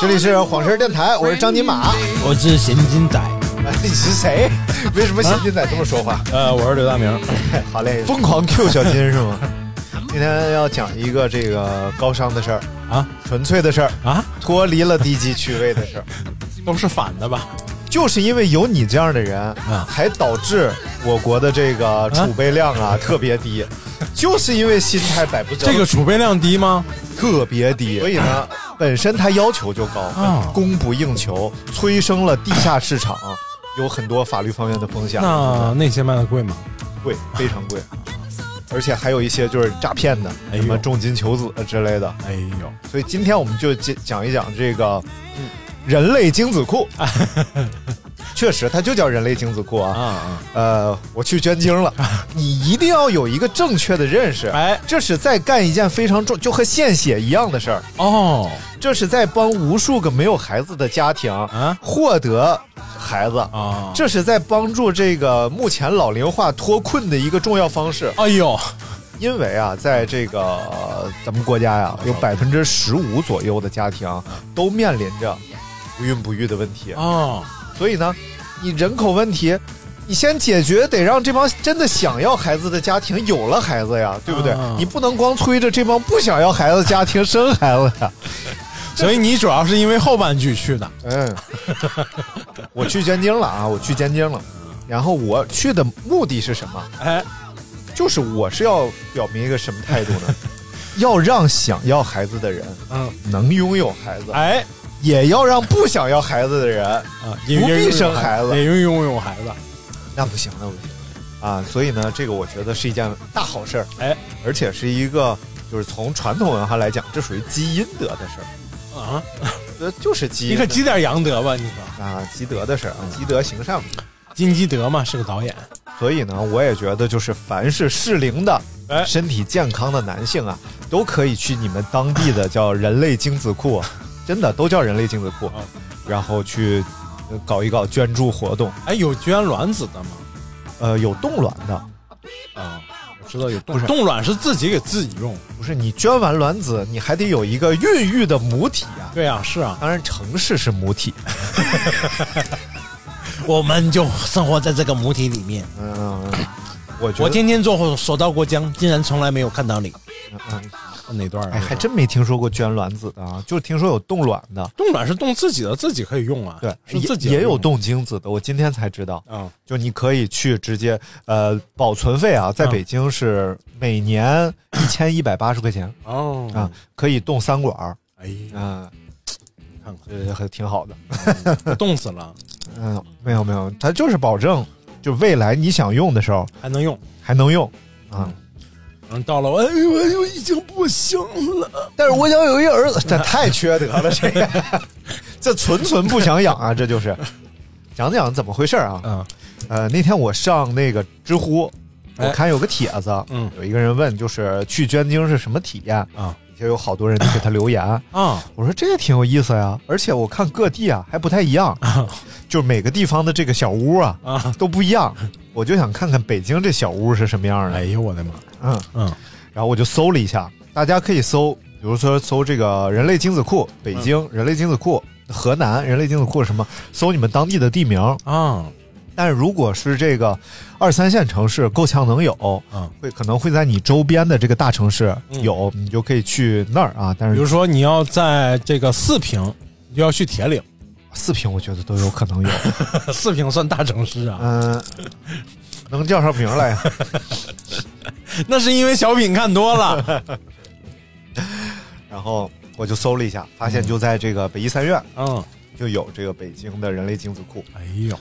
这里是晃神儿电台，我是张金马。我是咸金仔，哎你是谁？为什么咸金仔这么说话？呃，我是刘大明。好嘞，疯狂 Q 小金是吗？今天要讲一个这个高尚的事儿啊，纯粹的事儿啊，脱离了低级趣味的事儿。都是反的吧？就是因为有你这样的人啊才导致我国的这个储备量啊特别低，就是因为心态摆不正，这个储备量低吗？特别低，所以呢，本身它要求就高，啊供不应求，催生了地下市场，有很多法律方面的风险。那那些卖的贵吗？贵，非常贵，而且还有一些就是诈骗的，什么重金求子之类的。哎呦，所以今天我们就讲讲一讲这个人类精子库。确实，它就叫人类精子库啊。啊呃，我去捐精了，你一定要有一个正确的认识。哎这是在干一件非常重，就和献血一样的事儿。哦这是在帮无数个没有孩子的家庭啊获得孩子。啊！这是在帮助这个目前老龄化脱困的一个重要方式。哎呦，因为啊，在这个、呃咱们国家呀，有百分之十五左右的家庭都面临着不孕不育的问题，哦，所以呢，你人口问题，你先解决，得让这帮真的想要孩子的家庭有了孩子呀，对不对？啊你不能光催着这帮不想要孩子的家庭生孩子呀。所以你主要是因为后半句去的。嗯，我去捐精了啊，我去捐精了，然后我去的目的是什么？哎，就是我是要表明一个什么态度呢？要让想要孩子的人嗯，能拥有孩子，哎也要让不想要孩子的人啊，不必生孩子也拥拥有孩子。那不行，那不行啊！所以呢，这个我觉得是一件大好事儿，哎而且是一个就是从传统文化来讲，这属于积阴德的事儿，啊，呃，就是积你可积点阳德吧，你说。啊，积德的事儿啊，积德行善嘛。金基德嘛是个导演。所以呢，我也觉得就是凡是适龄的、哎身体健康的男性啊，都可以去你们当地的叫人类精子库，真的都叫人类精子库，然后去呃搞一搞捐助活动。哎，有捐卵子的吗？呃，有冻卵的，啊，我知道有冻卵冻卵是自己给自己用。不是你捐完卵子，你还得有一个孕育的母体啊。对啊，是啊，当然，城市是母体。我们就生活在这个母体里面。嗯，我觉得我天天坐所到过江，竟然从来没有看到你。嗯哪段儿？哎，还真没听说过捐卵子的啊，就听说有冻卵的。冻卵是冻自己的，自己可以用啊。对，是自己也也有冻精子的，我今天才知道。啊。就你可以去直接，呃，保存费啊，在嗯北京是每年一千一百八十块钱哦啊，可以冻三管儿，哎呀，啊，看这还挺好的。冻死了嗯，没有没有，它就是保证，就未来你想用的时候还能用。还能用啊。嗯，到了，哎呦，哎呦，已经不行了。但是我想有一儿子，这太缺德了，这个，这纯纯不想养啊，这就是。讲讲怎么回事啊？嗯呃，那天我上那个知乎，我哎看有个帖子，嗯有一个人问，就是去捐精是什么体验？啊就有好多人给他留言。啊 我说这也挺有意思呀，而且我看各地啊还不太一样，就是每个地方的这个小屋啊啊！都不一样。我就想看看北京这小屋是什么样的。哎呦，我的妈！嗯，嗯然后我就搜了一下，大家可以搜，比如说搜这个人类精子库，北京人类精子库，河南人类精子库什么，搜你们当地的地名，啊，但是如果是这个二三线城市够呛能有，嗯，会可能会在你周边的这个大城市有，你就可以去那儿啊。但是比如说你要在这个四平，你就要去铁岭，四平我觉得都有可能有，四平算大城市啊。嗯，能叫上名来呀。那是因为小品看多了。然后我就搜了一下，发现就在这个北医三院嗯，就有这个北京的人类精子库。哎呦，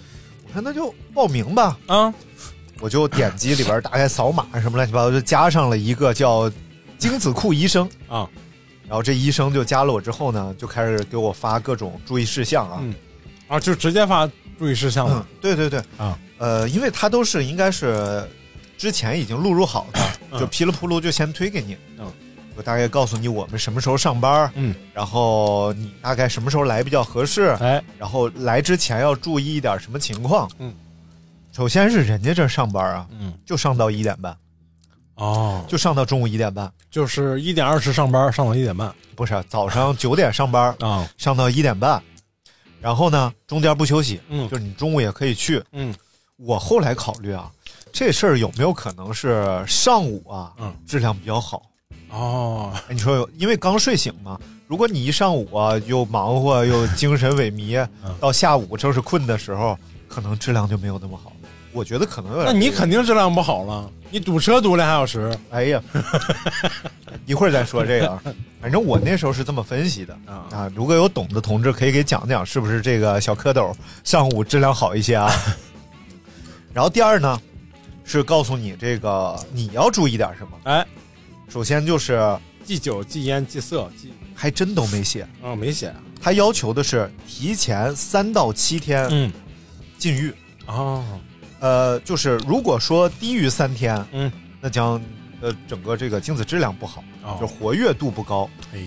那就报名吧，啊，我就点击里边大概扫码什么乱七八糟，就加上了一个叫精子库医生啊。然后这医生就加了我之后呢，就开始给我发各种注意事项啊。嗯啊，就直接发注意事项嗯了。，对对对啊，呃，因为他都是应该是之前已经录入好的，嗯就噼里扑噜就先推给你。嗯，我大概告诉你我们什么时候上班，嗯，然后你大概什么时候来比较合适，哎，然后来之前要注意一点什么情况。嗯，首先是人家这上班啊，嗯，就上到一点半，哦，就上到中午一点半，就是一点二十上班，上到一点半。不是早上 九点上班，啊。上到一点半，然后呢中间不休息，嗯。就是你中午也可以去。嗯，我后来考虑啊，这事儿有没有可能是上午啊，嗯。质量比较好？哦，哎你说有，因为刚睡醒嘛，如果你一上午啊又忙活又精神萎靡，嗯到下午正是困的时候，可能质量就没有那么好。我觉得可能有点。那你肯定质量不好了，你堵车堵俩小时哎呀，一会儿再说这个啊。反正我那时候是这么分析的啊啊。如果有懂的同志，可以给讲讲，是不是这个小蝌蚪上午质量好一些啊？然后第二呢，是告诉你这个你要注意点什么。哎，首先就是忌酒、忌烟、忌色、忌还真都没写，啊没写啊。他要求的是提前三到七天嗯，禁欲。哦，呃，就是如果说低于三天，嗯，那将呃整个这个精子质量不好，哦。就活跃度不高。哎呀，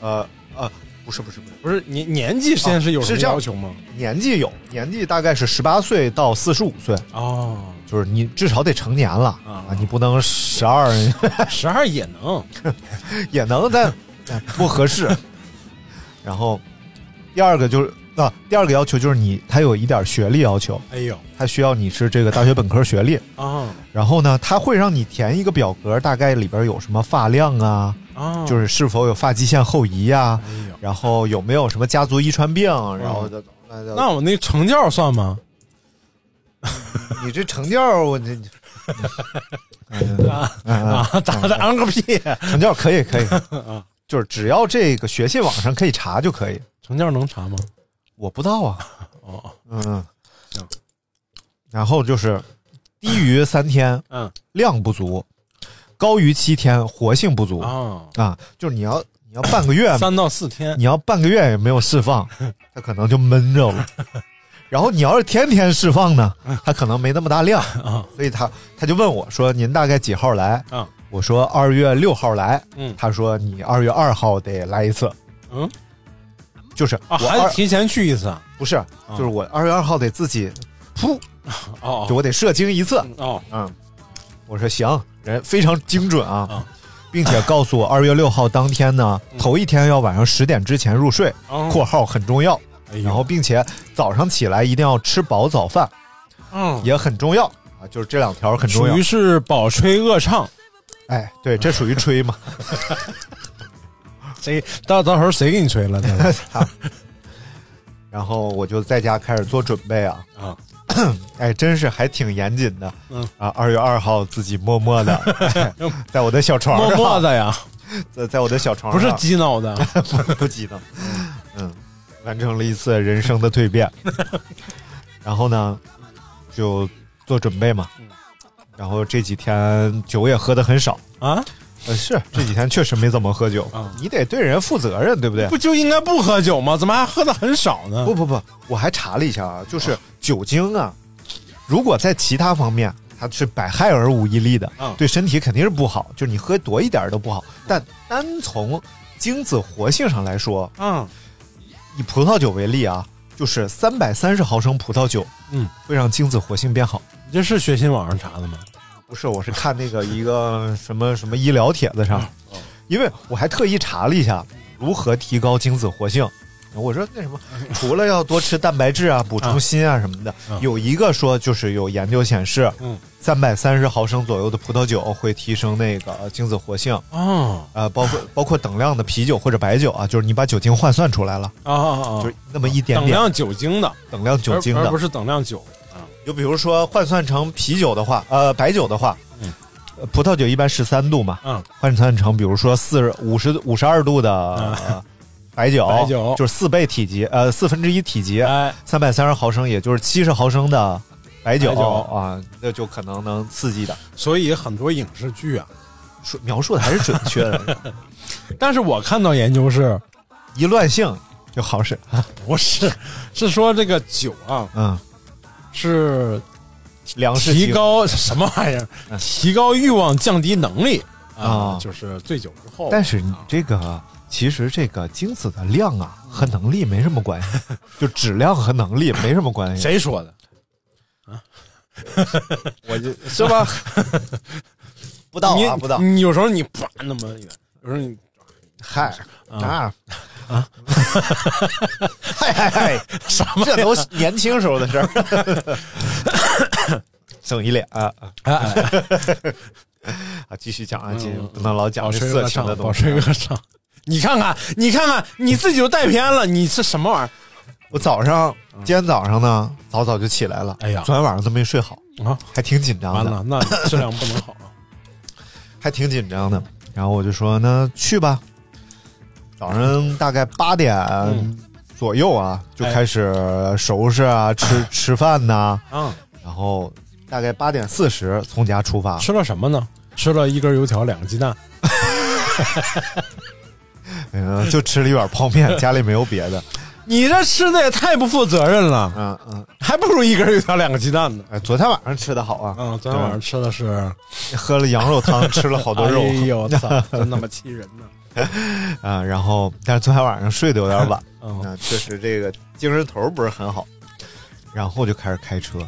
呃呃，不是不是不是，不是年年纪现在是有什么是要求吗？年纪有年纪大概是十八岁到四十五岁，哦，就是你至少得成年了啊啊，你不能十二 十二也能。也能，但哎不合适。然后第二个就是啊，第二个要求就是你他有一点学历要求，哎呦他需要你是这个大学本科学历。啊然后呢，他会让你填一个表格，大概里边有什么发量啊，啊，就是是否有发际线后移呀、哎，然后有没有什么家族遗传病，然后的、那那我那成教算吗？你这成教，我这，嗯啊啊，咋的？昂个屁！成教可以可以，就是只要这个学信网上可以查就可以。成教能查吗？我不知道啊，哦，嗯行，然后就是低于三天嗯量不足，高于七天活性不足啊，啊，就是你要你要半个月，三到四天你要半个月也没有释放，它可能就闷着了。然后你要是天天释放呢，它可能没那么大量。啊，所以他他就问我说：“您大概几号来？”啊，我说二月六号来。嗯。他说你二月二号得来一次。嗯，就是啊，我还得提前去一次？啊？不是，就是我二月二号得自己噗，哦。就我得射精一次。哦，嗯，我说行，人非常精准啊，啊。并且告诉我二月六号当天呢，头一天要晚上十点之前入睡哦（括号很重要），哎然后并且早上起来一定要吃饱早饭，嗯，也很重要啊，就是这两条很重要。属于。是饱吹饿唱，哎，对，这属于吹嘛。谁到到时候谁给你吹了？这个 然后我就在家开始做准备啊，啊，哎，真是还挺严谨的。嗯。啊，二月二号自己默默的、哎在我的小床上，默默的呀，在在我的小床不，是激恼的。不不激动，嗯，完成了一次人生的蜕变。然后呢，就做准备嘛。然后这几天酒也喝的很少啊，呃，是这几天确实没怎么喝酒。啊你得对人负责任，对不对？不就应该不喝酒吗？怎么还喝的很少呢？不不不，我还查了一下啊，就是酒精啊，如果在其他方面它是百害而无一利的，嗯对身体肯定是不好，就是你喝多一点都不好。但单从精子活性上来说，嗯，以葡萄酒为例啊，就是三百三十毫升葡萄酒，嗯，会让精子活性变好。你这是学新网上查的吗？不是，我是看那个一个 什么什么医疗帖子上，因为我还特意查了一下如何提高精子活性，我说那什么，除了要多吃蛋白质啊、补充锌啊什么的，有一个说就是有研究显示，嗯，三百三十毫升左右的葡萄酒会提升那个精子活性，啊呃，包括包括等量的啤酒或者白酒啊，就是你把酒精换算出来了，啊！就是那么一点点。等量酒精的，等量酒精的。而而不，是等量酒。啊。就比如说换算成啤酒的话，呃，白酒的话，嗯。呃葡萄酒一般十三度嘛，嗯，换算成比如说四十五十五十二度的、呃 白酒，白酒。就是四倍体积，呃，四分之一体积，哎，三百三十毫升，也就是七十毫升的白酒白酒啊，那就可能能刺激的。所以很多影视剧啊，说描述的还是准确的，但是我看到研究是一乱性就好使啊。不是是说这个酒啊嗯，是粮食提高什么玩意儿？嗯提高欲望，降低能力啊啊，就是醉酒之后。但是你这个其实这个精子的量啊和能力没什么关系，就质量和能力没什么关系。谁说的？我就是吧？不到啊，你不到。你有时候你啪那么远，有时候你嗨啊啊啊！嗨嗨 嗨！什么这都是年轻时候的事儿。整一脸啊啊哎哎，啊！继续讲啊，继续不能老讲保这色情的东西保。持个上。你看看，你看看，你自己就带偏了，你是什么玩意我早上今天早上呢，早早就起来了。哎呀昨天晚上都没睡好，啊？还挺紧张的。完了，那质量不能好啊。还挺紧张的。然后我就说那去吧。早上大概八点嗯左右啊，就哎开始收拾啊，吃 吃饭呐、啊，然后大概八点四十从家出发。吃了什么呢？吃了一根油条，两个鸡蛋。嗯，就吃了一碗泡面，家里没有别的。你这吃的也太不负责任了，嗯嗯，还不如一根油条，两个鸡蛋呢。哎，昨天晚上吃的好啊，嗯，昨天晚上吃的是喝了羊肉汤，吃了好多肉 哎呦，操，真他妈气人呢！啊。然后，但是昨天晚上睡得有点晚，嗯，啊，确实这个精神头不是很好。然后就开始开车。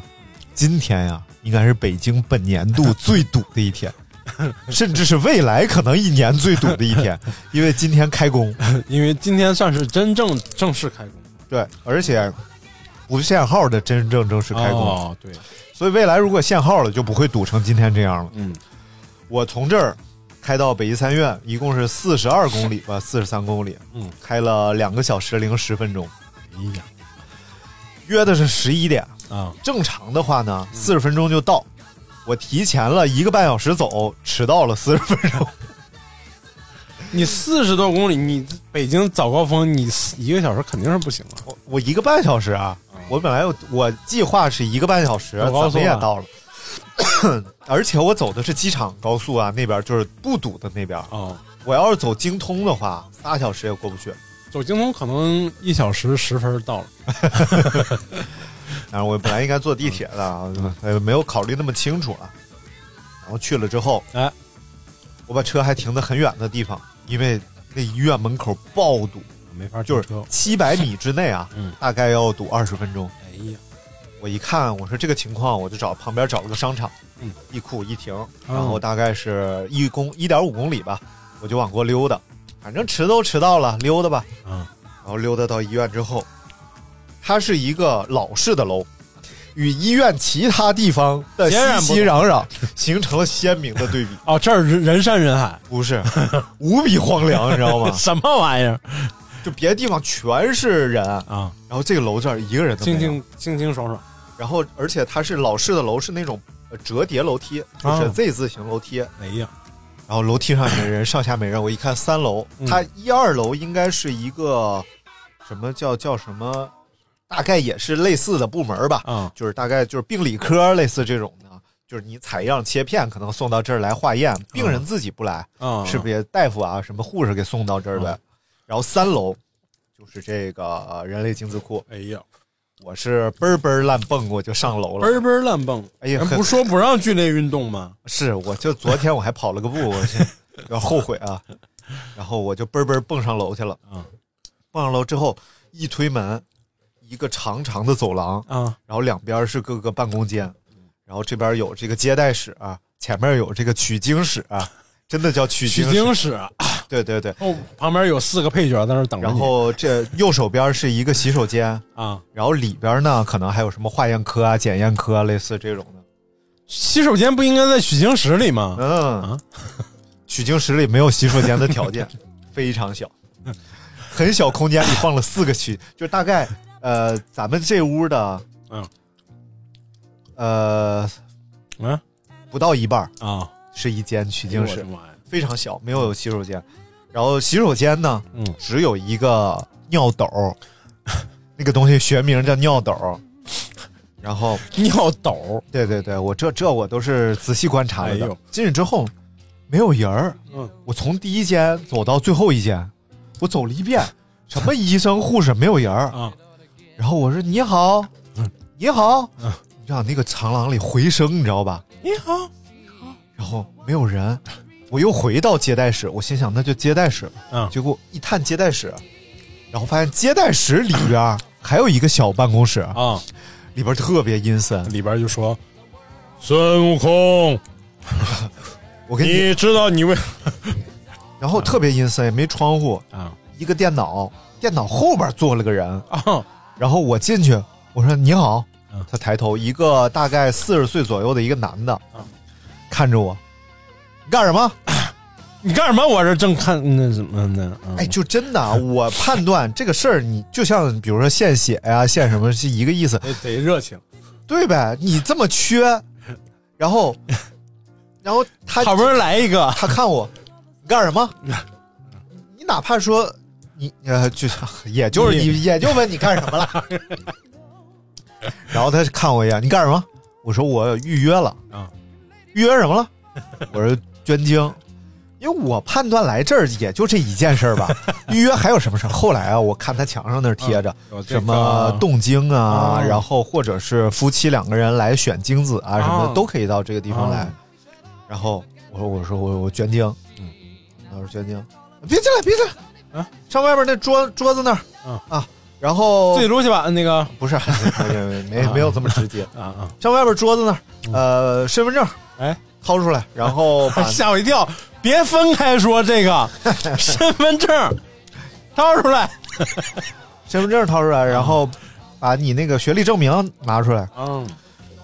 今天呀，应该是北京本年度最堵的一天，甚至是未来可能一年最堵的一天，因为今天开工。因为今天算是真正正式开工，对，而且不限号的真正正式开工，哦，对，所以未来如果限号了，就不会堵成今天这样了。嗯，我从这儿开到北医三院，一共是四十二公里吧，四十三公里，嗯，开了两个小时零十分钟，哎呀，约的是十一点。啊，正常的话呢，四十分钟就到。我提前了一个半小时走，迟到了四十分钟。你四十多公里，你北京早高峰，你一个小时肯定是不行了。我我一个半小时啊，我本来我计划是一个半小时，走高速啊怎么也到了。而且我走的是机场高速啊，那边就是不堵的那边。啊，我要是走京通的话，仨小时也过不去。走京通可能一小时十分到了。然 后我本来应该坐地铁的啊，呃，没有考虑那么清楚啊。然后去了之后，哎，我把车还停在很远的地方，因为那医院门口爆堵，没法就是。七百米之内啊，嗯大概要堵二十分钟。哎呀，我一看，我说这个情况，我就找旁边找了个商场，嗯，地库一停，哦然后大概是一公一点五公里吧，我就往过溜达，反正迟都迟到了，溜达吧。嗯，然后溜达到医院之后，它是一个老式的楼，与医院其他地方的熙熙攘攘形成了鲜明的对比。哦，这儿人人山人海，不是，无比荒凉，你知道吗？什么玩意儿就别的地方全是人，啊？然后这个楼这儿一个人都没有。清清清清爽爽。然后而且它是老式的楼，是那种呃折叠楼梯，就是啊 Z 字形楼梯。哎呀，然后楼梯上没人，上下没人。我一看三楼，嗯它一二楼应该是一个什么叫叫什么，大概也是类似的部门吧，嗯就是大概就是病理科类似这种的，就是你采样切片可能送到这儿来化验，病人自己不来，嗯，是别大夫啊什么护士给送到这儿呗。嗯然后三楼就是这个呃人类精子库，哎呀，我是嘣儿嘣儿乱蹦我就上楼了，嘣儿嘣儿乱蹦。哎呀人不说不让剧烈运动吗？是，我就昨天我还跑了个步，我现在有点后悔啊。然后我就嘣嘣蹦上楼去了。嗯，蹦上楼之后一推门，一个长长的走廊，啊，然后两边是各个办公间，然后这边有这个接待室啊，前面有这个取经室啊，真的叫取取经室。经室啊对对对，哦，旁边有四个配角在那儿等着你。然后这右手边是一个洗手间，啊，然后里边呢可能还有什么化验科啊、检验科啊，类似这种的。洗手间不应该在取经室里吗？嗯，啊取经室里没有洗手间的条件，非常小，很小空间里放了四个取，就大概呃咱们这屋的嗯呃嗯不到一半儿啊，是一间取经室！非常小，没有洗手间。然后洗手间呢，嗯只有一个尿斗，那个东西学名叫尿斗。然后，尿斗，对对对，我这这我都是仔细观察了的。哎进去之后没有人儿，嗯，我从第一间走到最后一间，我走了一遍，什么医生护士没有人儿。啊，然后我说你好，嗯。你好，嗯。你知道那个长廊里回声，你知道吧？你好，你好然后没有人，我又回到接待室，我心想那就接待室吧。嗯。结果一探接待室，然后发现接待室里边还有一个小办公室，啊，里边特别阴森。里边就说孙悟空，我跟你，你知道你为 然后特别阴森，也没窗户，啊一个电脑，电脑后边坐了个人，啊然后我进去，我说你好嗯，他抬头，一个大概四十岁左右的一个男的嗯，看着我，你干什么？你干什么？我这正看那什么呢？嗯哎，就真的啊，我判断这个事儿，你就像比如说献血呀、献什么是一个意思，得得热情，对呗？你这么缺，然后，然后他好不容易来一个，他看我，你干什么？你哪怕说你呃，就也就是你也就问你干什么了。然后他看我一眼，你干什么？我说我预约了啊，预约什么了？我说捐精，因为我判断来这儿也就这一件事儿吧。预约还有什么事儿？后来啊，我看他墙上那儿贴着什么个冻精啊，啊然后或者是夫妻两个人来选精子啊，什么啊的都可以到这个地方来啊。然后我说我说我我捐精，嗯，他说捐精，别进来别进来，啊，上外边那桌桌子那儿，嗯。啊，然后自己录去吧，那个？不是 没没没有这么直接，啊啊，上外边桌子那儿，呃，身份证哎，掏出来，然后 吓我一跳！别分开说这个身份证掏出来。身份证掏出来，然后把你那个学历证明拿出来，嗯，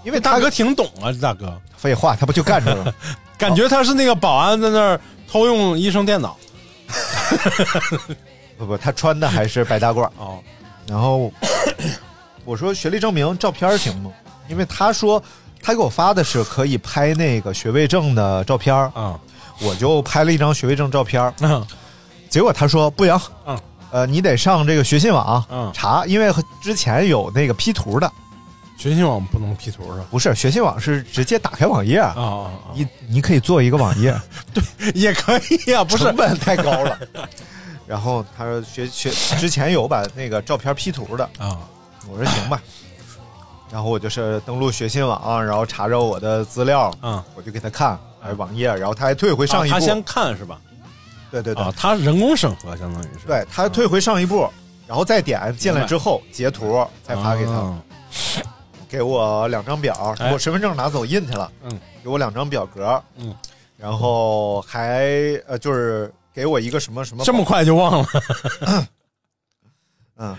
因为大哥挺懂啊，这大哥。废话，他不就干这个？感觉他是那个保安在那儿偷用医生电脑 不不，他穿的还是白大褂。哦，然后我说学历证明照片行吗？因为他说他给我发的是可以拍那个学位证的照片，啊我就拍了一张学位证照片。嗯。结果他说不行，嗯，呃，你得上这个学信网嗯。查，因为之前有那个 P 图的，学信网不能 P 图是吧？不是学信网是直接打开网页，啊。你你可以做一个网页，对 也可以呀，不是。成本太高了。然后他说学学之前有把那个照片 P 图的，啊。我说行吧。然后我就是登录学信网，然后查着我的资料，嗯，我就给他看，哎网页，然后他还退回上一步，他先看是吧？对对对，啊，他人工审核相当于是。对他退回上一步，然后再点进来之后截图再发给他，啊给我两张表，哎我身份证拿走印去了，嗯，给我两张表格，嗯，然后还呃就是给我一个什么什么这么快就忘了？嗯，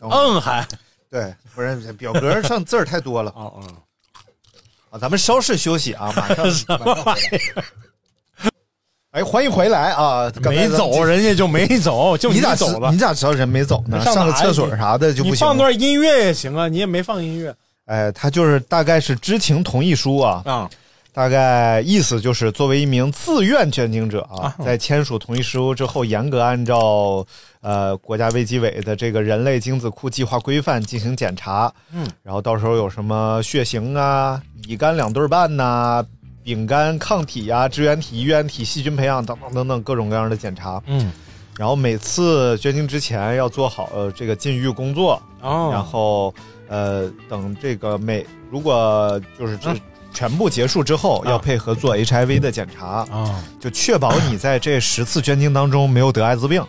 嗯，还对，不是表格上字儿太多了哦哦，啊，咱们稍事休息啊，马上 什么玩意儿？哎，欢迎回来啊！没走，人家就没走，就你咋知走了你。咋知道人没走呢？上个厕所啥的就不行了。放段音乐也行啊，你也没放音乐哎，他就是大概是知情同意书啊，啊。大概意思就是作为一名自愿捐精者啊，啊。在签署同意书之后，严格按照呃国家卫计委的这个人类精子库计划规范进行检查，嗯，然后到时候有什么血型啊、乙肝两对半呐、丙肝抗体呀、支原体、衣原体、细菌培养等等等等各种各样的检查，嗯。然后每次捐精之前要做好呃这个禁欲工作，哦，然后呃，等这个每如果就是这嗯全部结束之后，啊要配合做 HIV 的检查，啊，就确保你在这十次捐精当中没有得艾滋病。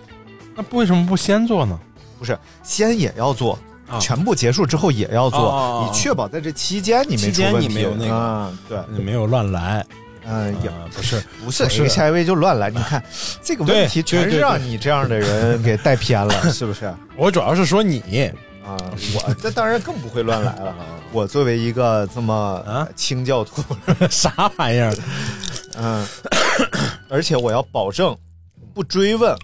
那为什么不先做呢？不是，先也要做，啊全部结束之后也要做，你确保在这期间你没期间出问题。你没有那个啊，对，你没有乱来，嗯，也呃不是，不是 HIV 就乱来。你看 这个问题全是让你这样的人给带偏了，是不是？我主要是说你，啊，我 这当然更不会乱来了。我作为一个这么啊清教徒，啥玩意儿？嗯，而且我要保证不追问、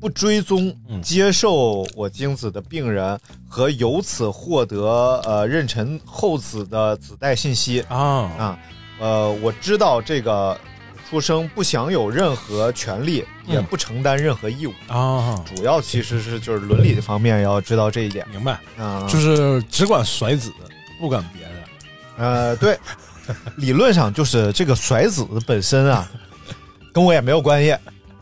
不追踪嗯接受我精子的病人和由此获得呃妊娠后子的子代信息啊啊。呃，我知道这个出生不享有任何权利，也嗯不承担任何义务。啊，主要其实是就是伦理方面要知道这一点明白，啊。就是只管甩子，不管别的。呃，对，理论上就是这个甩子本身啊，跟我也没有关系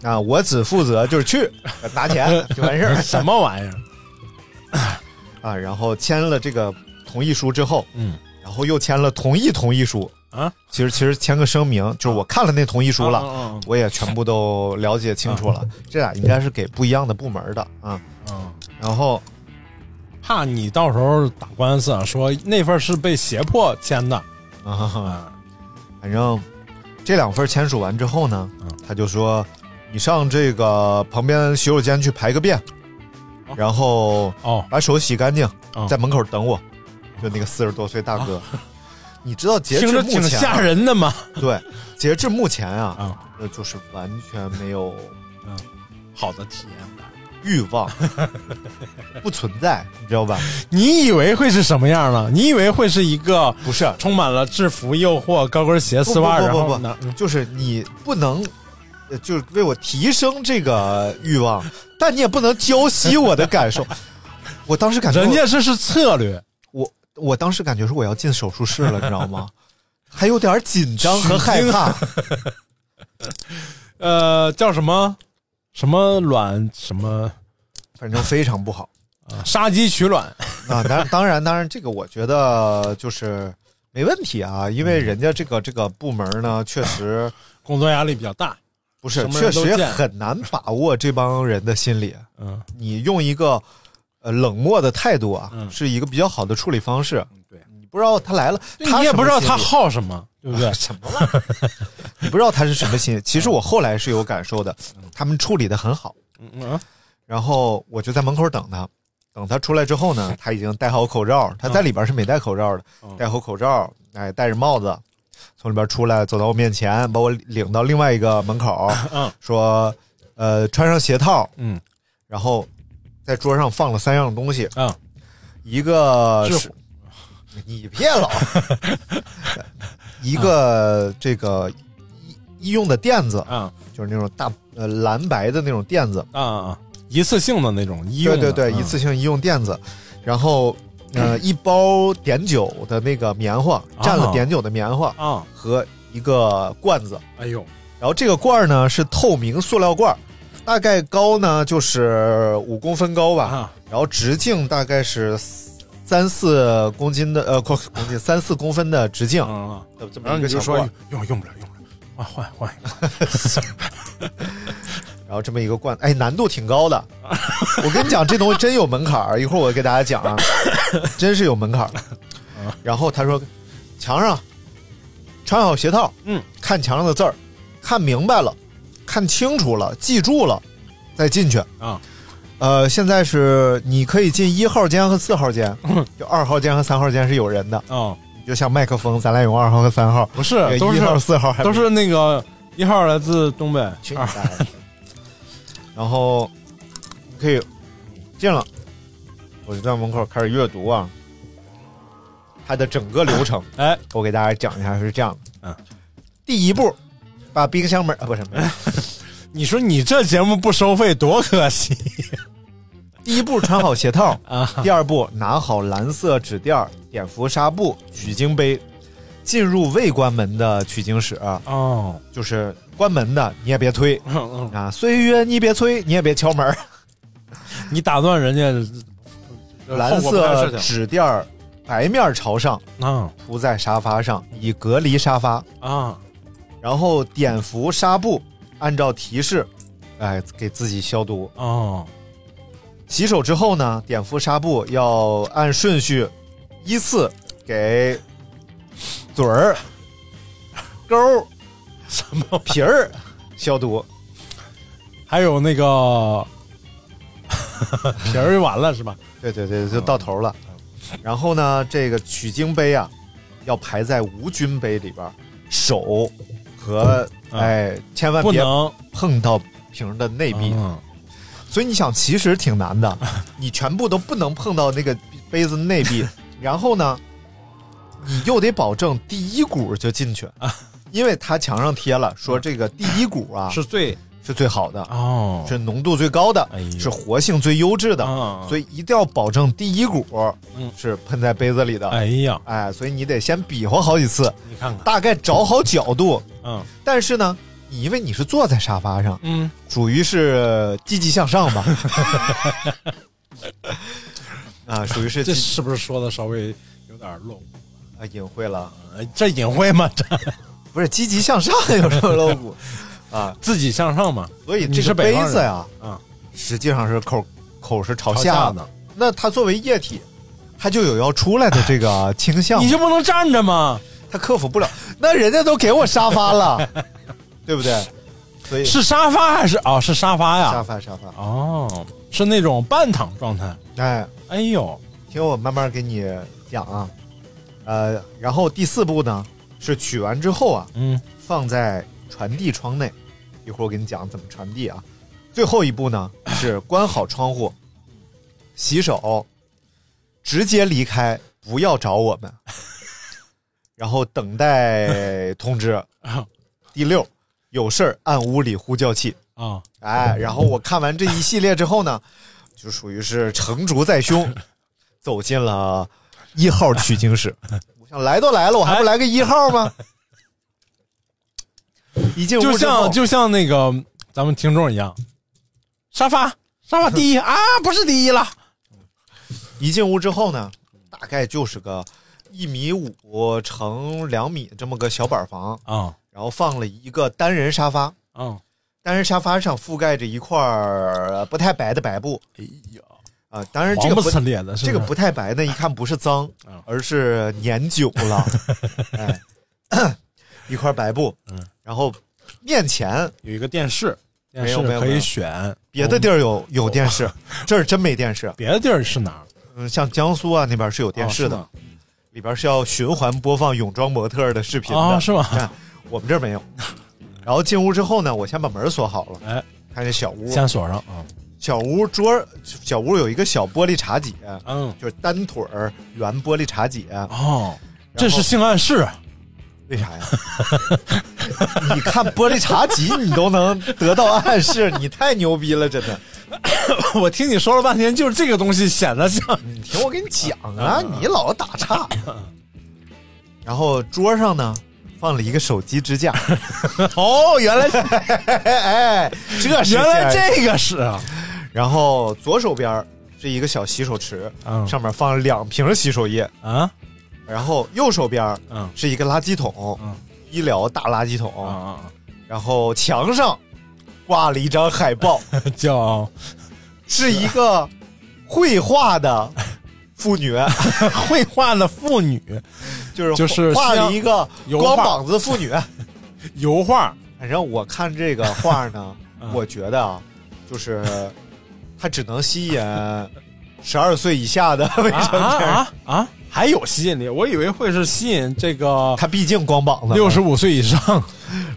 啊，我只负责就是去拿钱 就完事儿什么玩意儿？啊。然后签了这个同意书之后，嗯然后又签了同意同意书啊。其实其实签个声明，就是我看了那同意书了，我也全部都了解清楚了。这俩应该是给不一样的部门的啊。嗯，然后怕你到时候打官司啊，说那份是被胁迫签的啊，啊。反正这两份签署完之后呢，嗯他就说你上这个旁边洗手间去排个便，然后哦，把手洗干净，嗯在门口等我。就那个四十多岁大哥，你知道截至目前、啊、挺吓人的吗。对，截至目前啊，啊，那就是完全没有嗯好的体验感。欲望，不存在，你知道吧？你以为会是什么样呢？你以为会是一个不是，充满了制服诱惑、高跟鞋、丝袜，然不不不？就是你不能，呃就是为我提升这个欲望，但你也不能浇熄我的感受。我当时感觉人家这是策略，我我当时感觉说我要进手术室了，你知道吗？还有点紧张和害怕。呃，叫什么什么卵什么反正非常不好啊，杀鸡取卵啊！当然，当然，当然，这个我觉得就是没问题啊，因为人家这个这个部门呢，确实工作压力比较大，不是，确实也很难把握这帮人的心理。嗯，你用一个呃冷漠的态度啊，嗯是一个比较好的处理方式。对你不知道他来了，他你也不知道他好什么，对不对？什么玩意儿？你不知道他是什么心。其实我后来是有感受的，他们处理的很好。嗯嗯然后我就在门口等他，等他出来之后呢，他已经戴好口罩，他在里边是没戴口罩的，嗯戴好口罩，哎，戴着帽子，从里边出来，走到我面前，把我领到另外一个门口，嗯说，呃，穿上鞋套，嗯然后在桌上放了三样东西，嗯，一个制是，你别老，一个这个医医用的垫子，啊就是那种大呃蓝白的那种垫子，啊啊，一次性的那种医用的，对对对，嗯。一次性医用垫子，然后呃一包碘酒的那个棉花，蘸了碘酒的棉花啊，和一个罐子，哎呦，然后这个罐儿呢是透明塑料罐儿，大概高呢就是五公分高吧，啊。然后直径大概是三四公斤的呃公公斤三四公分的直径，嗯，这么一个然后你就说小罐，用用不了用不了，换换换一个，然后这么一个罐，哎，难度挺高的。我跟你讲，这东西真有门槛儿，一会儿我给大家讲啊，真是有门槛儿。然后他说，墙上穿好鞋套，嗯，看墙上的字儿，看明白了，看清楚了，记住了，再进去啊。呃，现在是你可以进一号间和四号间，就二号间和三号间是有人的。嗯，就像麦克风，咱俩用二号和三号，不是，都是一号、四号还都是那个一号来自东北！然后可以进了，我就在门口开始阅读啊。它的整个流程，哎，我给大家讲一下是这样的。嗯，第一步，把冰箱门啊，不是，没有你说你这节目不收费多可惜第一步穿好鞋套，啊！第二步拿好蓝色纸垫儿、碘伏纱布、取经杯，进入未关门的取经室，哦，就是关门的你也别推嗯嗯，啊，岁月你别催，你也别敲门。你打断人家 蓝色纸垫儿白面朝上啊铺在沙发上，以隔离沙发。啊然后碘伏纱布按照提示，哎，给自己消毒。哦洗手之后呢，碘伏纱布要按顺序依次给嘴儿、沟儿、什么皮儿消毒，还有那个 皮儿就完了是吧？对对对，就到头了。然后呢，这个取经杯啊，要排在无菌杯里边，手和嗯哎，千万别能。碰到瓶的内壁。嗯。所以你想，其实挺难的，你全部都不能碰到那个杯子内壁，然后呢，你又得保证第一股就进去，因为它墙上贴了说这个第一股啊是最是最好的，哦，是浓度最高的哎，是活性最优质的，啊所以一定要保证第一股嗯。是喷在杯子里的。哎呀，哎，所以你得先比划好几次，你看看，大概找好角度。嗯。但是呢，你因为你是坐在沙发上，嗯，属于是积极向上吧？啊，属于是这是不是说的稍微有点露骨？啊？隐晦了，呃这隐晦吗？这。不是积极向上有什么露骨啊？自己向上嘛？所以这是杯子呀，嗯，实际上是口口是朝朝下的下的。那它作为液体，它就有要出来的这个倾向，你就不能站着吗？它克服不了。那人家都给我沙发了，对不对？所以是沙发还是哦？是沙发呀？沙发沙发。哦，是那种半躺状态。哎，哎呦，听我慢慢给你讲啊。呃，然后第四步呢是取完之后啊，嗯，放在传递窗内。一会儿我给你讲怎么传递啊。最后一步呢是关好窗户，洗手，直接离开，不要找我们，然后等待通知。第六，有事儿按屋里呼叫器。啊，哎，然后我看完这一系列之后呢，就属于是成竹在胸，走进了一号取经室。我想来都来了，我还不来个一号吗？一进屋就像就像那个咱们听众一样，沙发沙发第一啊，不是第一了。一进屋之后呢，大概就是个一米五乘两米这么个小板房，啊然后放了一个单人沙发，啊，单人沙发上覆盖着一块儿不太白的白布哎呀，啊。当然这个不呲咧的，是是这个不太白呢，一看不是脏啊，而是年久了。哎，一块白布，嗯，然后面前有一个电视，电视可没有没有没有以选。别的地儿有有电视，这儿真没电视。别的地儿是哪儿？嗯，像江苏啊那边是有电视的哦，里边是要循环播放泳装模特的视频的，啊是吗看我们这儿没有。然后进屋之后呢，我先把门锁好了，哎，看这小屋，先锁上啊。小屋桌，小屋有一个小玻璃茶几，嗯，就是单腿儿圆玻璃茶几。哦，这是性暗示。为啥呀？你看玻璃茶几，你都能得到暗示，你太牛逼了，真的。我听你说了半天，就是这个东西显得像你听我给你讲啊，你老打岔。然后桌上呢放了一个手机支架，哦，原来哎，这是原来这个是啊，然后左手边是一个小洗手池，嗯。上面放了两瓶洗手液，啊然后右手边嗯是一个垃圾桶，嗯医疗大垃圾桶，啊然后墙上挂了一张海报，啊，叫是一个绘画的妇女，绘画的妇女 就是就是画了一个光膀子妇女。油画反正我看这个画呢，嗯我觉得啊，就是它只能吸引十二岁以下的未啊成年人。啊啊！还有吸引力，我以为会是吸引这个他毕竟光膀子，六十。五岁以上。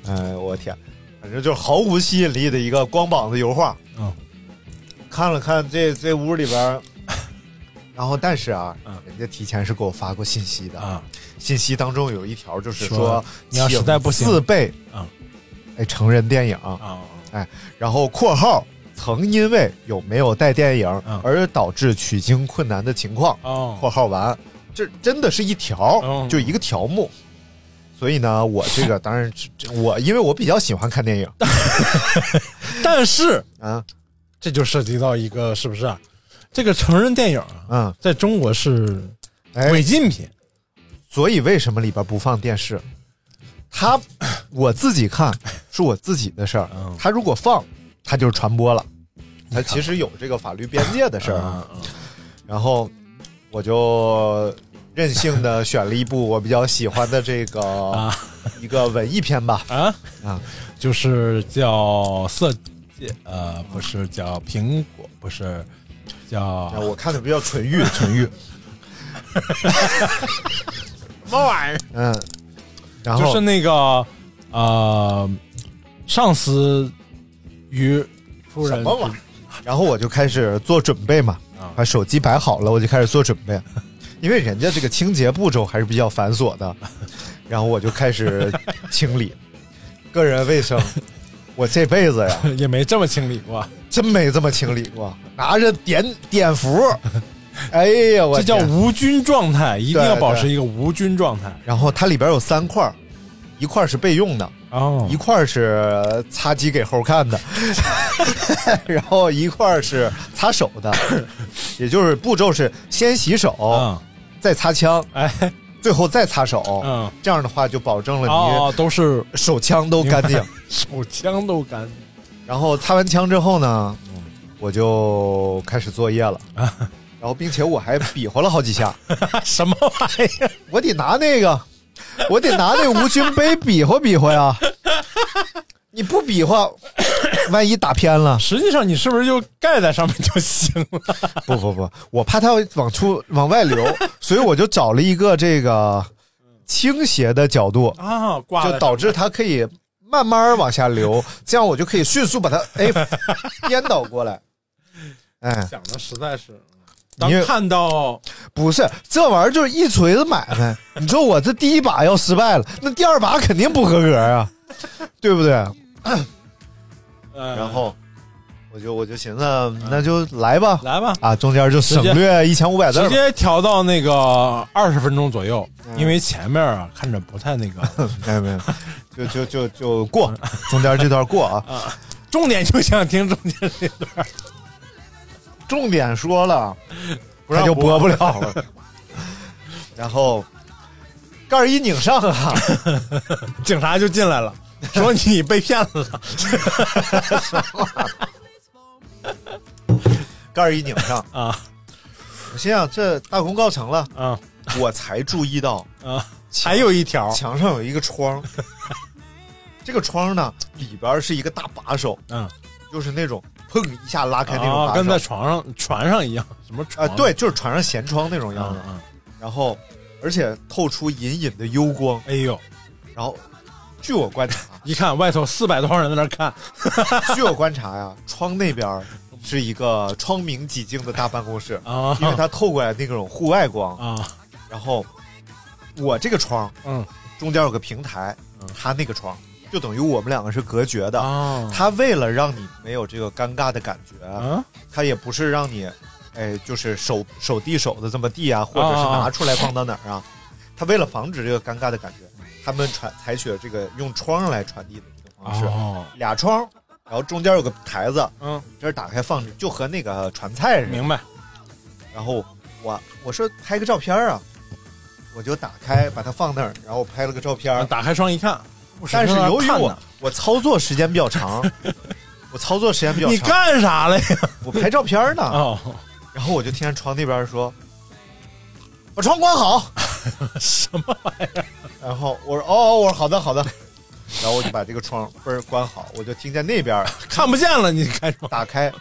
哎，我天，反正就毫无吸引力的一个光膀子油画。嗯，看了看这这屋里边，然后但是啊，嗯。人家提前是给我发过信息的。啊，信息当中有一条就是说说，你要实在不行。请自备啊，哎，成人电影。啊，哎，然后括号曾因为有没有带电影嗯。而导致取经困难的情况，哦。括号完，这真的是一条，哦就一个条目。所以呢，我这个当然，我因为我比较喜欢看电影 但是啊，这就涉及到一个是不是啊？这个成人电影啊，嗯，在中国是哎，违禁品。所以为什么里边不放电视？他我自己看 是我自己的事儿嗯，他如果放，他就是传播了，他其实有这个法律边界的事儿。然后我就任性的选了一部 我比较喜欢的这个、啊一个文艺片吧。啊啊，就是叫色戒，呃，不是叫苹果，不是叫啊我看的比较纯欲，纯欲。什么玩意儿？嗯，然后就是那个呃，上司与夫人什么玩意儿？然后我就开始做准备嘛，啊把手机摆好了，我就开始做准备，因为人家这个清洁步骤还是比较繁琐的，然后我就开始清理。个人卫生。我这辈子呀，也没这么清理过，真没这么清理过，拿着碘碘伏，哎呀，我这叫无菌状态，一定要保持一个无菌状态。然后它里边有三块，一块是备用的，哦。一块是擦机给猴看的，然后一块是擦手的，也就是步骤是先洗手，嗯，再擦枪，哎，最后再擦手。嗯，这样的话就保证了哦，都是手枪都干净。手枪都干净。然后擦完枪之后呢，我就开始作业了。然后，并且我还比划了好几下，什么玩意儿？我得拿那个，我得拿那个无菌杯比划比划呀。你不比划，万一打偏了，实际上你是不是就盖在上面就行了？不不不，我怕它往出往外流，所以我就找了一个这个倾斜的角度，啊，挂就导致它可以慢慢往下流，这样我就可以迅速把它哎颠倒过来。哎，想的实在是，当看到不是这玩意儿就是一锤子买卖。你说我这第一把要失败了，那第二把肯定不合格啊，对不对？呃然后我就我就寻思，那就来吧，来吧，啊，中间就省略一千五百字。直接调到那个二十分钟左右，因为前面啊看着不太那个，没有没有，就就就就过中间这段过 啊。重点就想听中间这段，重点说了，不让他就播不了了。然后盖儿一拧上啊，警察就进来了，说你被骗了。盖儿一拧上啊，我心想这大功告成了啊，我才注意到啊，还有一条。墙上有一个窗，这个窗呢里边是一个大把手，嗯，就是那种砰一下拉开那种把啊，手，跟在床上船上一样，什么啊、床？对，就是船上舷窗那种样子，嗯。然后而且透出隐隐的幽光，哎呦，然后据我观察，一看外头四百多少人在那看，据我观察呀，窗那边是一个窗明几净的大办公室啊因为它透过来那种户外光啊。然后我这个窗，嗯，中间有个平台，它那个窗就等于我们两个是隔绝的。啊它为了让你没有这个尴尬的感觉，啊它也不是让你，哎，就是手手递手的这么递啊，或者是拿出来放到哪儿啊？他为了防止这个尴尬的感觉，他们传采取了这个用窗来传递的一个方式，哦俩窗，然后中间有个台子，嗯，这儿打开放着，就和那个传菜似的。明白。然后我我说拍个照片啊，我就打开把它放那儿，然后拍了个照片。打开窗一看，但是由于我我操作时间比较长，我操作时间比较长，你干啥了呀？我拍照片呢。哦，然后我就听见窗那边说：“把窗关好。”什么玩意儿？然后我说：“哦，我说好的好的。”然后我就把这个窗嘣儿关好，我就听见那边 看不见了，你开窗打开，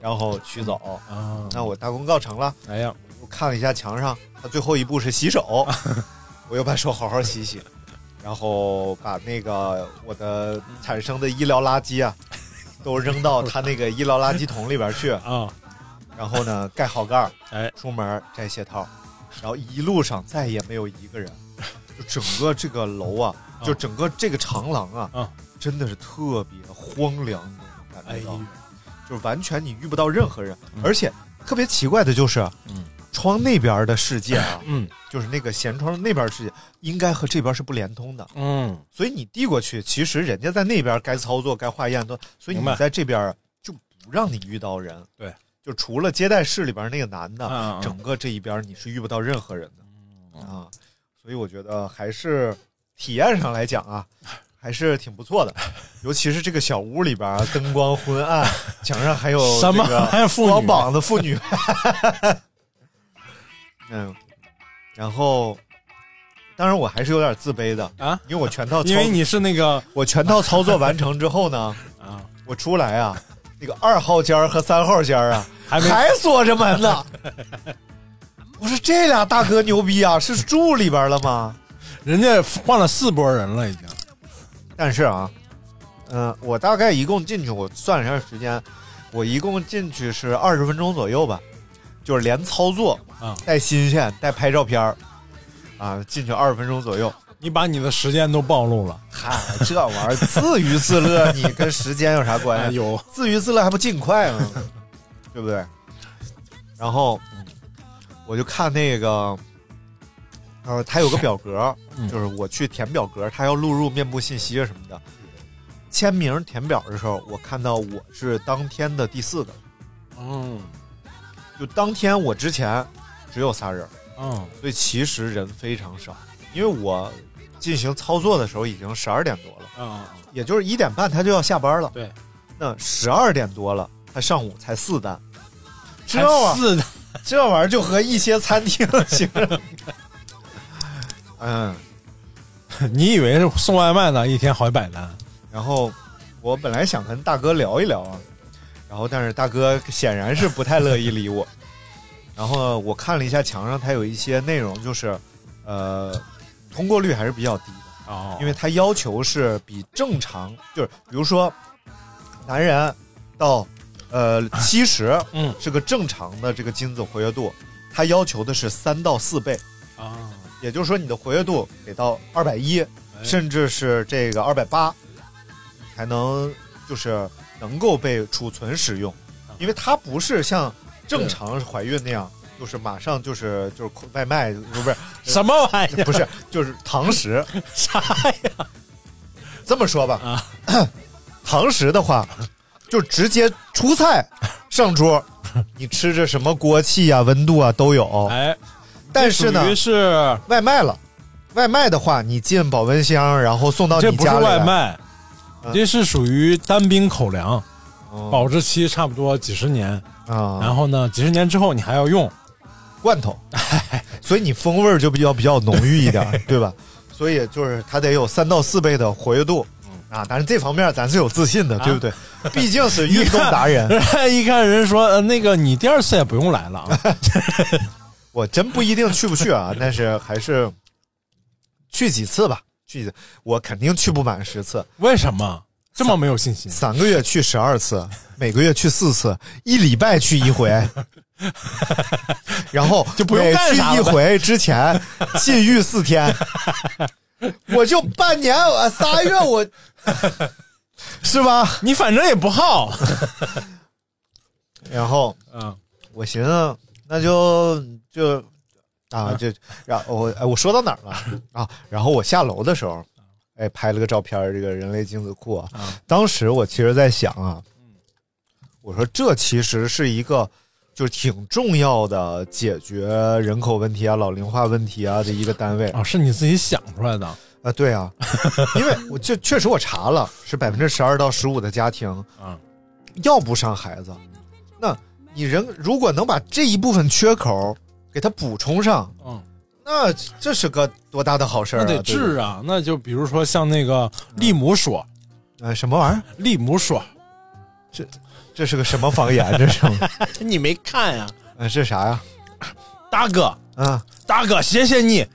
然后取走。啊？那我大功告成了。哎呀，我看了一下墙上，他最后一步是洗手，我又把手好好洗洗，然后把那个我的产生的医疗垃圾啊，都扔到他那个医疗垃圾桶里边去啊。然后呢，盖好盖儿，哎，出门摘鞋套，然后一路上再也没有一个人，就整个这个楼啊，就整个这个长廊啊，啊。真的是特别荒凉感觉到，就是完全你遇不到任何人，嗯。而且特别奇怪的就是，嗯，窗那边的世界啊，嗯。就是那个舷窗那边的世界，应该和这边是不连通的，嗯，所以你递过去，其实人家在那边该操作该化验都，所以你在这边就不让你遇到人，对，就除了接待室里边那个男的，整个这一边你是遇不到任何人的、啊，所以我觉得还是体验上来讲啊。还是挺不错的，尤其是这个小屋里边啊，灯光昏暗，墙上还有什么这个还有妇女光膀子妇女，嗯，然后，当然我还是有点自卑的啊，因为我全套操因为你是那个我全套操作完成之后呢，啊，我出来啊，那个二号间儿和三号间儿啊还没还锁着门呢。我说这俩大哥牛逼啊，是住里边了吗？人家换了四波人了已经。但是啊，嗯、我大概一共进去，我算了一下时间，我一共进去是二十分钟左右吧，就是连操作啊带新鲜带拍照片儿啊，进去二十分钟左右。你把你的时间都暴露了，嗨，这玩意儿 自娱自乐，你跟时间有啥关系？哎有自娱自乐还不尽快吗？对不对？然后我就看那个，呃，他有个表格，嗯就是我去填表格，他要录入面部信息啊什么的。签名填表的时候，我看到我是当天的第四个，嗯就当天我之前只有仨人，嗯所以其实人非常少。因为我进行操作的时候已经十二点多了，啊，也就是一点半他就要下班了。对，那十二点多了，他上午才四单，这还玩意儿四的这玩意儿就和一些餐厅形容。嗯，你以为是送外卖呢？一天好几百单，然后我本来想跟大哥聊一聊啊，然后但是大哥显然是不太乐意理我。然后我看了一下墙上，他有一些内容就是，呃，通过率还是比较低的。哦因为他要求是比正常，就是比如说，男人到呃七十，嗯。是个正常的这个精子活跃度，它要求的是三到四倍，啊，也就是说你的活跃度得到二百一，甚至是这个二百八，才能就是能够被储存使用，因为它不是像正常怀孕那样。就是马上就是就是外卖不是 什么玩意儿？不是就是堂食。啥呀？这么说吧，啊，堂食的话，就直接出菜上桌，你吃着什么锅气啊、温度啊都有。哎，但是呢于，是外卖了，外卖的话，你进保温箱，然后送到这不是你家里来。外，卖，嗯。这是属于单兵口粮，哦。保质期差不多几十年，啊，然后呢，几十年之后你还要用，罐头，所以你风味就比较比较浓郁一点，对吧？所以就是它得有三到四倍的活跃度。啊，但是这方面咱是有自信的，对不对？毕竟是运动达人，一看人说，呃，那个你第二次也不用来了啊，我真不一定去不去啊，但是还是去几次吧，去几次，我肯定去不满十次，为什么？这么没有信心？三个月去十二次，每个月去四次，一礼拜去一回，然后就不用每去一回之前禁欲四天，我就半年我仨月我，是吧？你反正也不好，然后嗯我寻思那就就啊就然后我哎我说到哪儿了啊？然后我下楼的时候，哎拍了个照片，这个人类精子库啊。啊当时我其实在想啊，我说这其实是一个就是挺重要的解决人口问题啊、老龄化问题啊的一个单位啊，是你自己想出来的，啊。对啊，因为我就确实我查了，是百分之十二到十五的家庭啊要不上孩子，那你人如果能把这一部分缺口给它补充上，嗯，那这是个多大的好事儿啊！那得治啊，那就比如说像那个利姆索，呃，什么玩意儿？利姆索，这是个什么方言？这是？你没看呀，呃，这啥呀？大哥，嗯，大哥，谢谢你，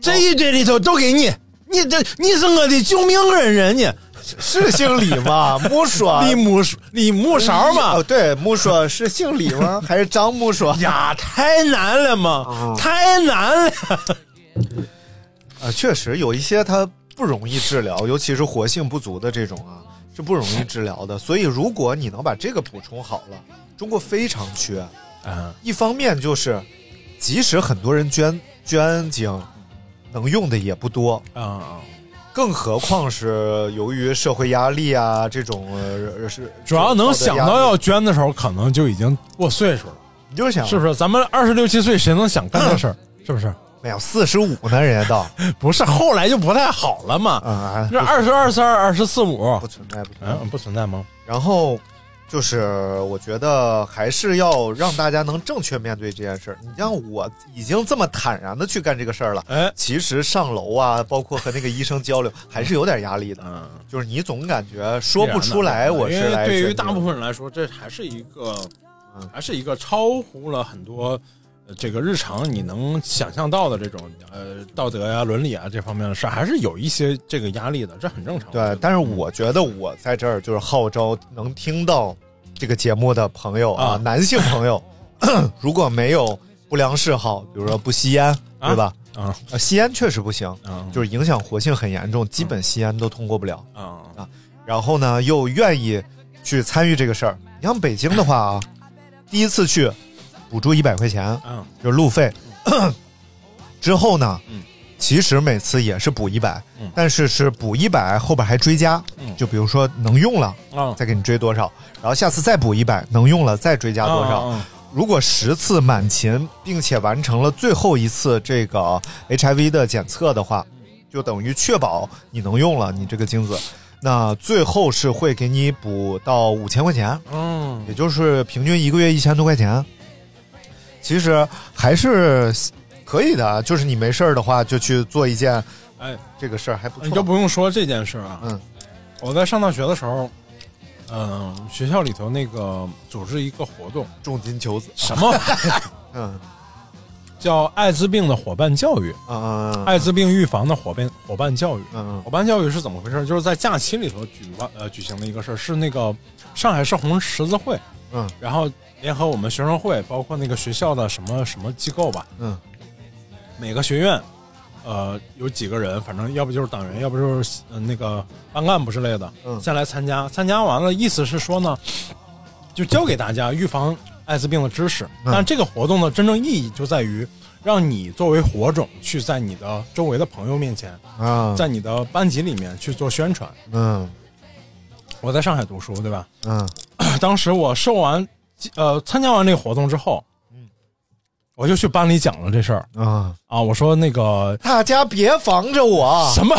这一堆里头都给你，你这你是我的救命恩人呢，是姓李吗？木说李木李木勺吗哦，，对，木说是姓李吗？还是张木说？呀，太难了嘛，哦太难了，啊，确实有一些它不容易治疗，尤其是活性不足的这种啊，是不容易治疗的。所以如果你能把这个补充好了，中国非常缺。嗯一方面就是，即使很多人捐捐精，能用的也不多，啊，更何况是由于社会压力啊这种呃是主要能想到要捐的时候，可能就已经过岁数了，你就是想是不是？咱们二十六七岁，谁能想干这事儿？是不是？没有四十五呢，人家都 不是，后来就不太好了嘛。啊，这二十二、三、二十四、五不，存在不存在。嗯，不存在吗？然后就是我觉得还是要让大家能正确面对这件事儿。你像我已经这么坦然的去干这个事儿了，哎，其实上楼啊，包括和那个医生交流，还是有点压力的。嗯，就是你总感觉说不出来，我是来对于大部分人来说，这还是一个嗯，还是一个超乎了很多。呃这个日常你能想象到的这种呃道德呀、伦理啊这方面的事，还是有一些这个压力的，这很正常。对，但是我觉得我在这儿就是号召能听到这个节目的朋友啊，啊男性朋友，如果没有不良嗜好，比如说不吸烟，对吧？啊呃吸烟确实不行，嗯就是影响活性很严重，基本吸烟都通过不了。啊然后呢，又愿意去参与这个事儿。你像北京的话啊，第一次去补助一百块钱，嗯就是路费。之后呢，嗯其实每次也是补一百、嗯但是是补一百，后边还追加，嗯就比如说能用了，嗯再给你追多少，然后下次再补一百，能用了再追加多少。啊如果十次满勤，并且完成了最后一次这个 HIV 的检测的话，就等于确保你能用了你这个精子。那最后是会给你补到五千块钱，嗯也就是平均一个月一千多块钱。其实还是可以的，就是你没事儿的话，就去做一件哎，这个事儿还不错你就。不用说这件事啊。嗯，我在上大学的时候，嗯、学校里头那个组织一个活动，重金求子，什么 嗯叫艾滋病的伙伴教育，嗯嗯艾滋病预防的伙伴伙伴教育。嗯伙伴教育是怎么回事？就是在假期里头举办呃举行的一个事儿，是那个上海市红十字会，嗯。然后联合我们学生会，包括那个学校的什么什么机构吧，嗯。每个学院，呃，有几个人，反正要不就是党员，要不就是呃那个班干部之类的，嗯。先来参加。参加完了，意思是说呢，就教给大家预防艾滋病的知识。嗯。但这个活动的真正意义就在于，让你作为火种，去在你的周围的朋友面前，啊。在你的班级里面去做宣传。嗯我在上海读书，对吧？嗯 当时我受完呃参加完这个活动之后，嗯我就去班里讲了这事儿啊！啊，我说那个大家别防着我，什么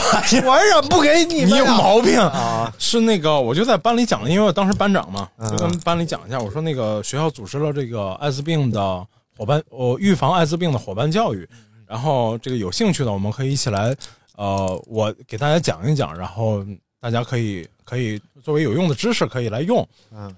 玩意儿。不给你们你有毛病啊！是那个，我就在班里讲了，因为我当时班长嘛，嗯就跟班里讲一下，我说那个学校组织了这个艾滋病的伙伴，我、预防艾滋病的伙伴教育，然后这个有兴趣的，我们可以一起来，呃，我给大家讲一讲，然后大家可以可以作为有用的知识可以来用。嗯，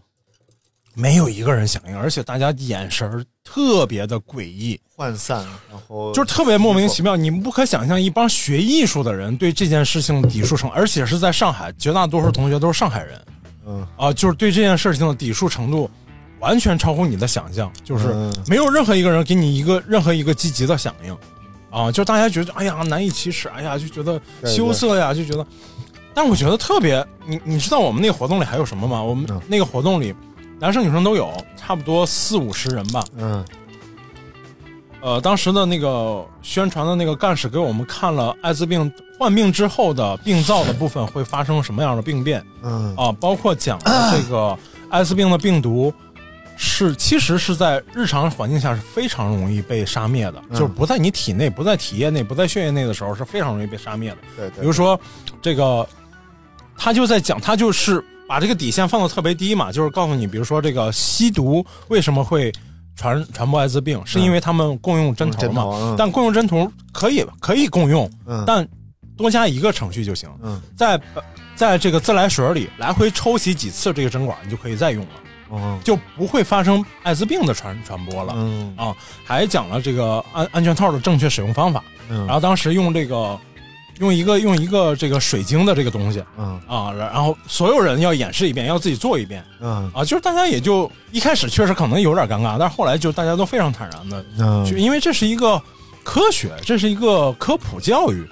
没有一个人响应，而且大家眼神儿特别的诡异，涣散，然后就是特别莫名其妙。你们不可想象，一帮学艺术的人对这件事情的抵触程，而且是在上海，绝大多数同学都是上海人，嗯。啊，就是对这件事情的抵触程度完全超乎你的想象，就是嗯没有任何一个人给你一个任何一个积极的响应，啊，就大家觉得哎呀难以启齿，哎呀就觉得羞涩呀，就觉得，但我觉得特别，你你知道我们那个活动里还有什么吗？我们嗯。那个活动里，男生女生都有，差不多四五十人吧，嗯。呃，当时的那个宣传的那个干事给我们看了艾滋病患病之后的病灶的部分会发生什么样的病变。嗯。啊，包括讲了这个 艾滋病的病毒是其实是在日常环境下是非常容易被杀灭的，嗯。就是不在你体内、不在体液内、不在血液内的时候是非常容易被杀灭的。对对，比如说这个，他就在讲，他就是把这个底线放的特别低嘛，就是告诉你，比如说这个吸毒为什么会传传播艾滋病，是因为他们共用针头嘛。但共用针头可以可以共用，嗯。但多加一个程序就行，嗯。在在这个自来水里来回抽洗几次这个针管，你就可以再用了，嗯就不会发生艾滋病的传传播了。嗯。啊，还讲了这个安安全套的正确使用方法。嗯。然后当时用这个用一个用一个这个水晶的这个东西嗯啊，然后所有人要演示一遍，要自己做一遍嗯啊，就是大家也就一开始确实可能有点尴尬，但是后来就大家都非常坦然的嗯、就，因为这是一个科学，这是一个科普教育。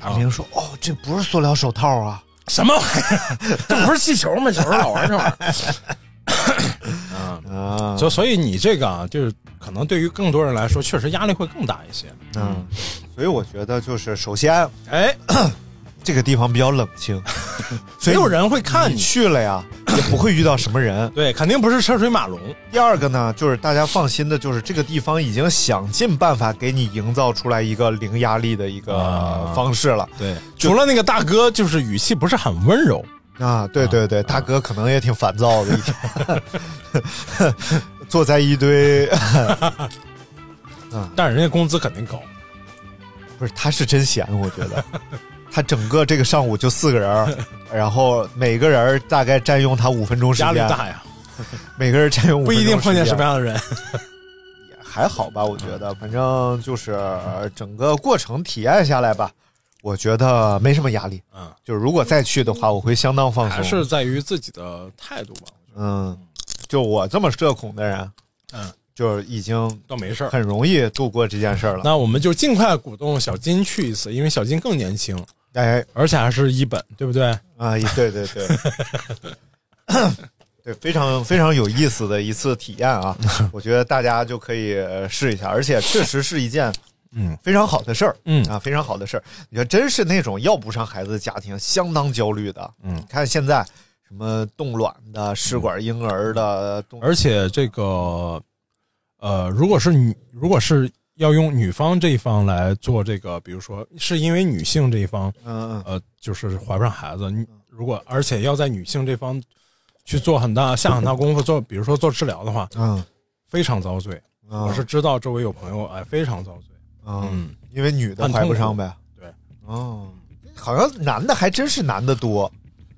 阿明说哦，这不是塑料手套啊，什么玩意儿？这不是气球吗？小时候老玩这玩意儿。啊，啊所所以你这个啊，就是可能对于更多人来说，确实压力会更大一些。嗯，所以我觉得就是首先哎，这个地方比较冷清，没有人会看你你。去了呀，也不会遇到什么人。对，肯定不是车水马龙。第二个呢，就是大家放心的，就是这个地方已经想尽办法给你营造出来一个零压力的一个啊方式了。对，除了那个大哥，就是语气不是很温柔啊，对对对，大哥可能也挺烦躁的一天，坐在一堆，但是人家工资肯定高。不是他是真闲，我觉得。他整个这个上午就四个人，然后每个人大概占用他五分钟时间，压力大呀，每个人占用五不一定碰见什么样样的人。还好吧，我觉得。反正就是整个过程体验下来吧，我觉得没什么压力。嗯，就是如果再去的话，我会相当放松。还是在于自己的态度吧。嗯，就我这么社恐的人，嗯，就是已经倒没事儿。很容易度过这件事儿了。那我们就尽快鼓动小金去一次，因为小金更年轻，哎，而且还是一本，对不对？啊，对对对，对，非常非常有意思的一次体验啊！我觉得大家就可以呃试一下，而且确实是一件嗯非常好的事儿，嗯啊，非常好的事儿。你说真是那种要不上孩子的家庭，相当焦虑的。嗯，看现在什么冻卵的、试管婴儿的，冻而且这个，呃，如果是女，如果是要用女方这一方来做这个，比如说是因为女性这一方，嗯嗯呃，就是怀不上孩子，你如果而且要在女性这方去做很大下很大功夫做，比如说做治疗的话，嗯，非常遭罪。嗯我是知道周围有朋友哎，非常遭罪。嗯，因为女的怀不上呗。对，哦，好像男的还真是男的多。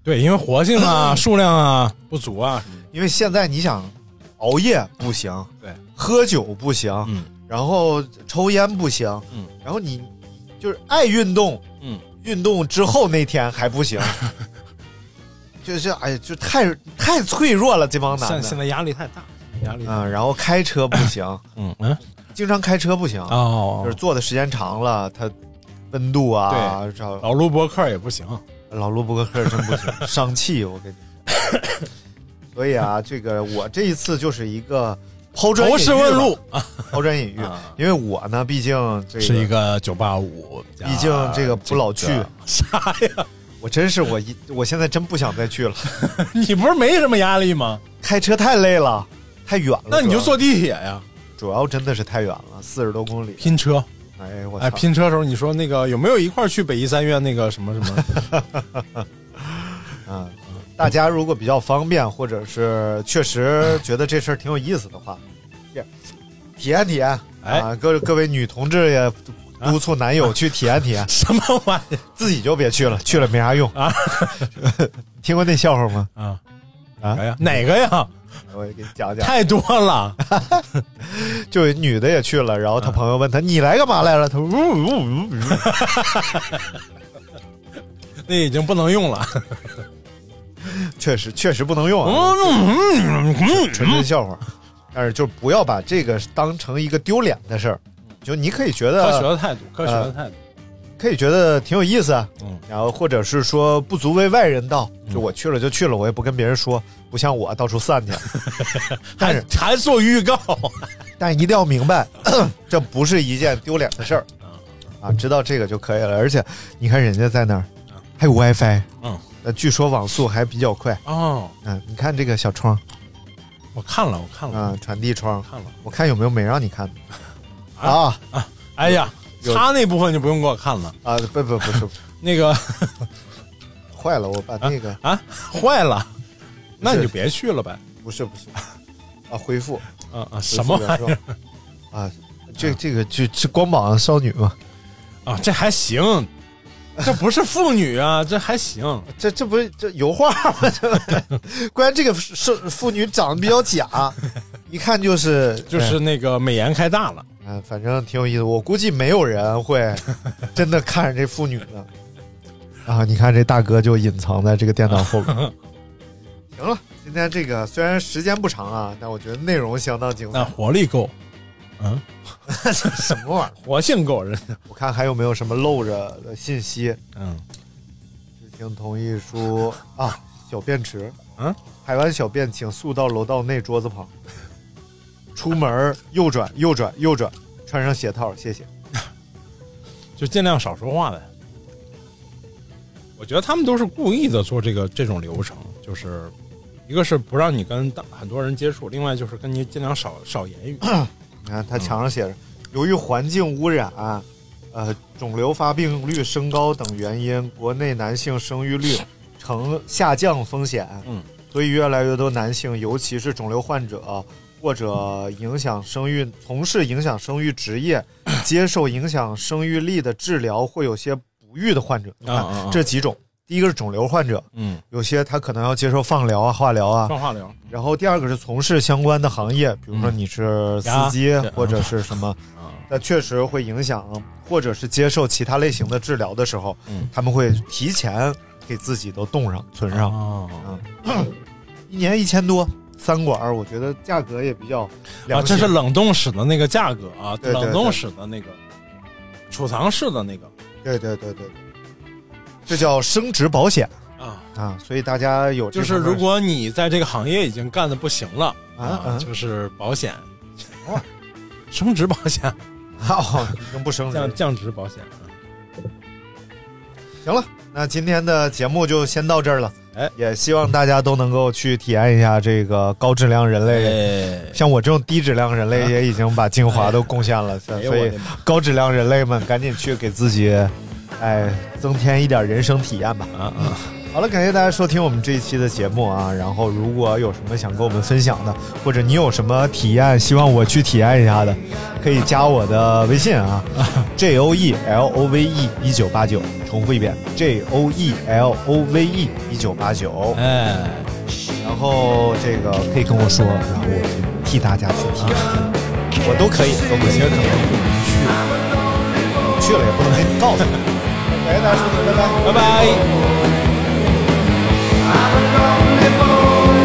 对，因为活性啊、数量啊不足啊。因为现在你想熬夜不行，对，喝酒不行，嗯，然后抽烟不行，嗯，然后你就是爱运动，嗯，运动之后那天还不行，就是哎呀，就太太脆弱了，这帮男的。现现在压力太大，压力啊。嗯，然后开车不行，嗯嗯，经常开车不行，哦就是坐的时间长了，它温度啊，对老卢伯克也不行，老卢伯克真不行，伤气，我跟你说。所以啊，这个我这一次就是一个抛砖引玉路啊，抛砖引玉，因为我呢，毕竟这个是一个九八五，毕竟这个不老去啥呀？我真是我一，我现在真不想再去了。你不是没什么压力吗？开车太累了，太远了。那你就坐地铁呀，主要真的是太远了，四十多公里。拼车。哎，我哎，拼车的时候你说那个有没有一块去北医三院那个什么什么？嗯，大家如果比较方便，或者是确实觉得这事儿挺有意思的话，也体验体验。哎啊，各各位女同志也督促男友去体验体验。什么玩意自己就别去了，去了没啥用啊。听过那笑话吗？啊啊哎呀，哪个呀？我也给你讲讲。太多了，就女的也去了，然后他朋友问他：“你来干嘛来了？”他说：“呜呜呜呜。那已经不能用了。确实确实不能用啊，嗯纯真笑话。但是就不要把这个当成一个丢脸的事儿，就你可以觉得科学的态度，科学的态度。可以觉得挺有意思，嗯，然后或者是说不足为外人道，就我去了就去了，我也不跟别人说，不像我到处散去。但是还做预告，但一定要明白，这不是一件丢脸的事儿。啊，知道这个就可以了。而且你看人家在那儿还有 WiFi，嗯，那，据说网速还比较快。哦，嗯，你看这个小窗。我看了，我看了，啊，传递窗，看了。我看有没有没让你看的。啊啊！哎呀，有他那部分就不用给我看了，啊！不不不是，那个 坏了，我把那个啊坏了，那你就别去了呗。不是不是啊，恢复啊啊，什么玩意儿啊？这这个就这光膀少女嘛啊？这还行，这不是妇女啊，这还行。这这不是这油画吗？这关键这个是妇女长得比较假，一看就是就是那个美颜开大了。嗯，反正挺有意思。我估计没有人会 真的看着这妇女的啊！你看这大哥就隐藏在这个电脑后边。行了，今天这个虽然时间不长啊，但我觉得内容相当精那彩。活力够，嗯，什么玩意儿？活性够人。我看还有没有什么漏着的信息？嗯，知情同意书啊，小便池。嗯，排完小便请速到楼道内桌子旁。出门右转，右转，右转，穿上鞋套，谢谢。就尽量少说话呗。我觉得他们都是故意的做这个这种流程，就是一个是不让你跟大很多人接触，另外就是跟你尽量少少言语。你看他墙上写着，由于环境污染、呃肿瘤发病率升高等原因，国内男性生育率 呈下降风险，嗯，所以越来越多男性，尤其是肿瘤患者或者影响生育、从事影响生育职业、接受影响生育力的治疗会有些不育的患者，你看啊啊。啊这几种。第一个是肿瘤患者，嗯，有些他可能要接受放疗啊、化疗啊，放化疗，然后第二个是从事相关的行业，比如说你是司机呀或者是什么，啊，那确实会影响，或者是接受其他类型的治疗的时候，嗯。他们会提前给自己都冻上、存上，哦。一年一千多，三管儿，我觉得价格也比较啊，这是冷冻室的那个价格啊，对对对。冷冻室的那个储藏室的那个。对对对对，这叫升值保险。啊，啊，所以大家有就是如果你在这个行业已经干的不行了啊啊就是保险，升值保险，哦已经不升值。了降，降值保险。行了，那今天的节目就先到这儿了。哎，也希望大家都能够去体验一下这个高质量人类。哎，像我这种低质量人类也已经把精华都贡献了，所以高质量人类们赶紧去给自己，哎，增添一点人生体验吧。啊啊，好了，感谢大家收听我们这一期的节目啊。然后，如果有什么想跟我们分享的，或者你有什么体验希望我去体验一下的，可以加我的微信啊，J O E L O V E 一九八九，重复一遍，J O E L O V E 一九八九。哎，然后这个可以跟我说，然后我替大家去体验，我都可以，都可以。可能不能去，去了也不能给你告诉你。感谢大家收听，拜拜。拜拜。I'm a lonely boy.